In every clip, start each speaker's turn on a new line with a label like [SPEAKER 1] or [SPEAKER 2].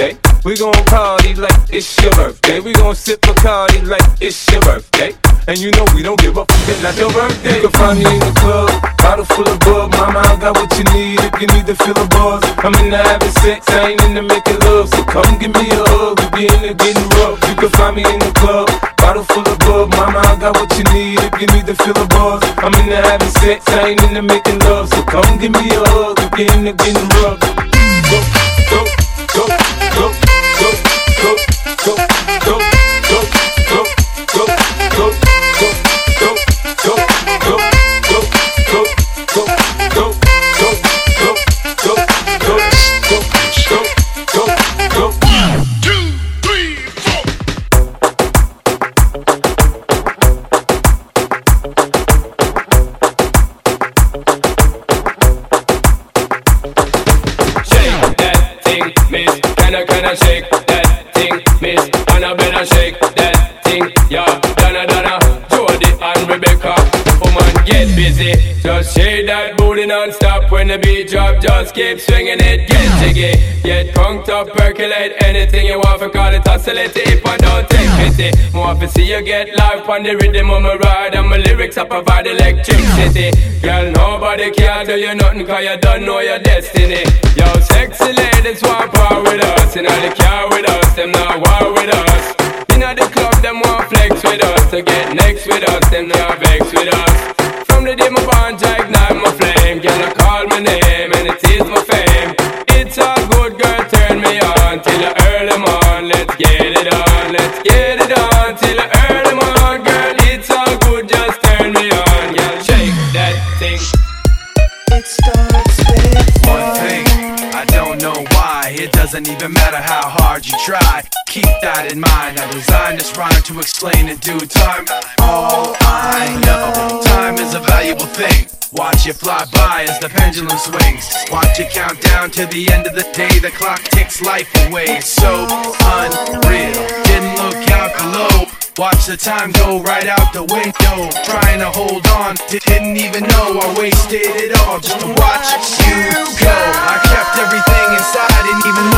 [SPEAKER 1] birthday. We gon' party like it's your birthday. We gon' sip Bacardi like it's your birthday. And you know we don't give up, it's not your birthday. You can find me in the club, bottle full of bug. Mama, I got what you need if you need to feel a buzz. I'm in the having sex, I ain't in the making love. So come give me a hug, we be in the getting rough. You can find me in the club, bottle full of bug. Mama, I got what you need if you need to feel a buzz. I'm in the having sex, I ain't in the making love. So come give me a hug, we be in the getting rough.
[SPEAKER 2] And Rebecca. Woman, get busy. Just shake that booty non-stop when the beat drop. Just keep swinging it, get jiggy. Get crunked up, percolate anything you want. For call it oscillate if I don't take pity. More to see you get live on the rhythm of my ride. And my lyrics I provide electricity. Girl, nobody can do you nothing cause you don't know your destiny. Yo, sexy ladies want power with us. You know they care with us, them not war with us. Know the club, them want flex with us. To get next with us, them not vex with us. From the day my bond, I ignite my flame. Girl, I call my name and it is my fame. It's all good, girl, turn me on
[SPEAKER 3] in mind. I designed this rhyme to explain in due time. All I know, time is a valuable thing. Watch it fly by as the pendulum swings. Watch it count down to the end of the day. The clock ticks life away. It's so unreal. Didn't look out below. Watch the time go right out the window. Trying to hold on, didn't even know I wasted it all just to watch you go. I kept everything inside, didn't even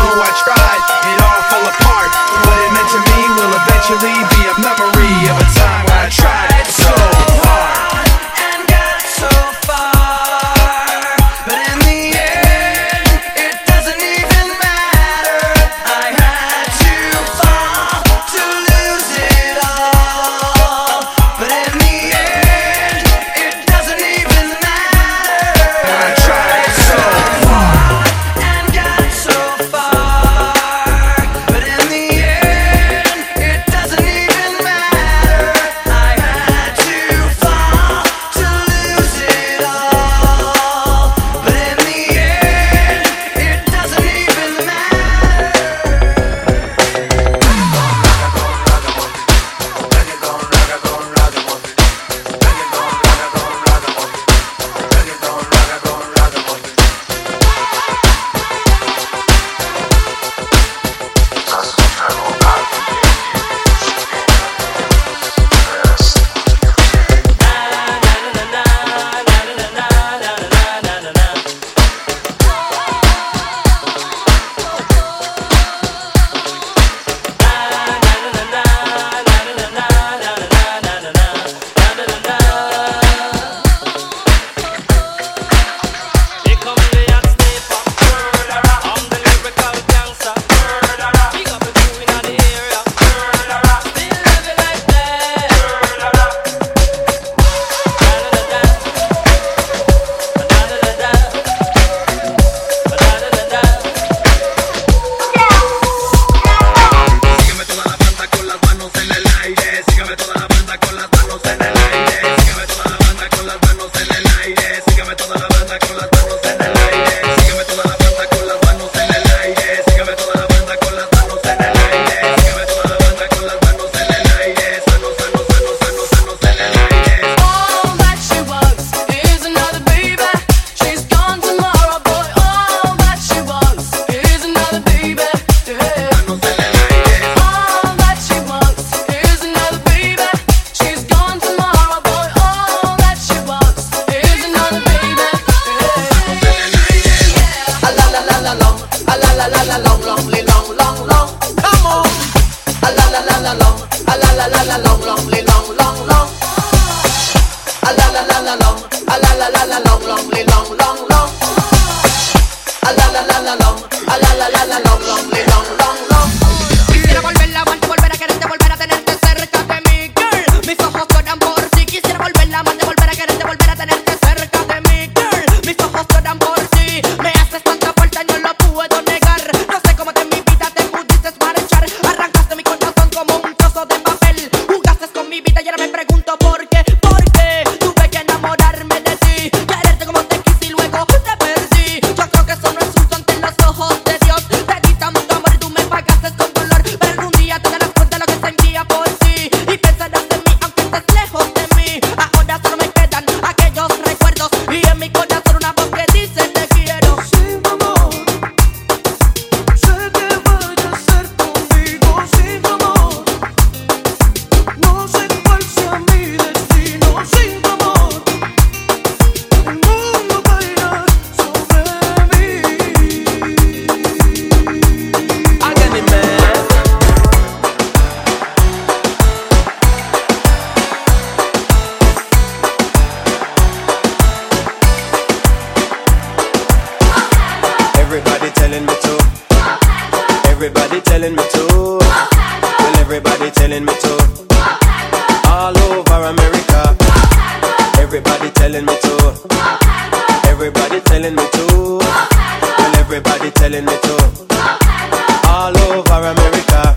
[SPEAKER 4] la la la long, long, li, long, long, long. A la la la la long, a la la la la long, long, li, long, long, long.
[SPEAKER 5] Quisiera
[SPEAKER 6] telling me to. Well, everybody telling me to. All over America. Everybody telling me to. Everybody telling me to. Well, everybody telling me to. All over America.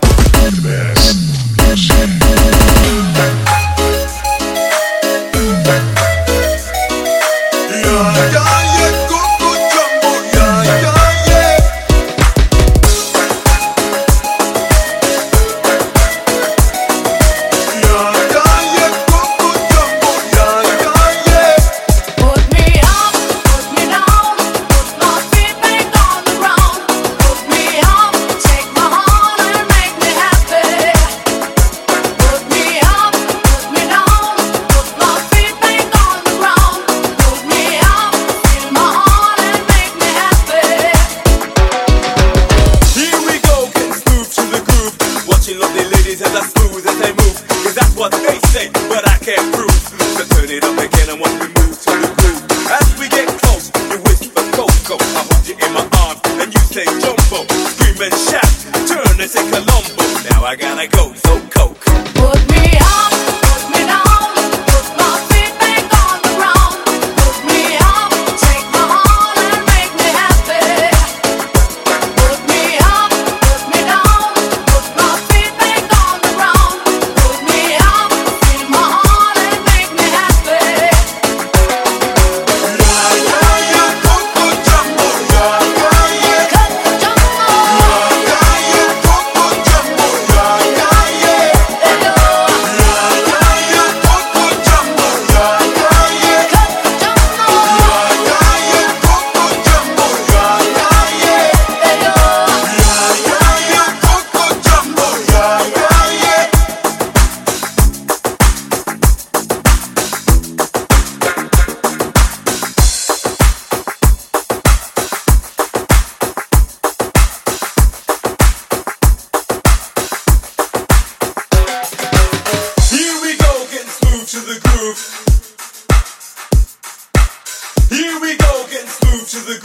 [SPEAKER 7] Here we go, getting smooth to the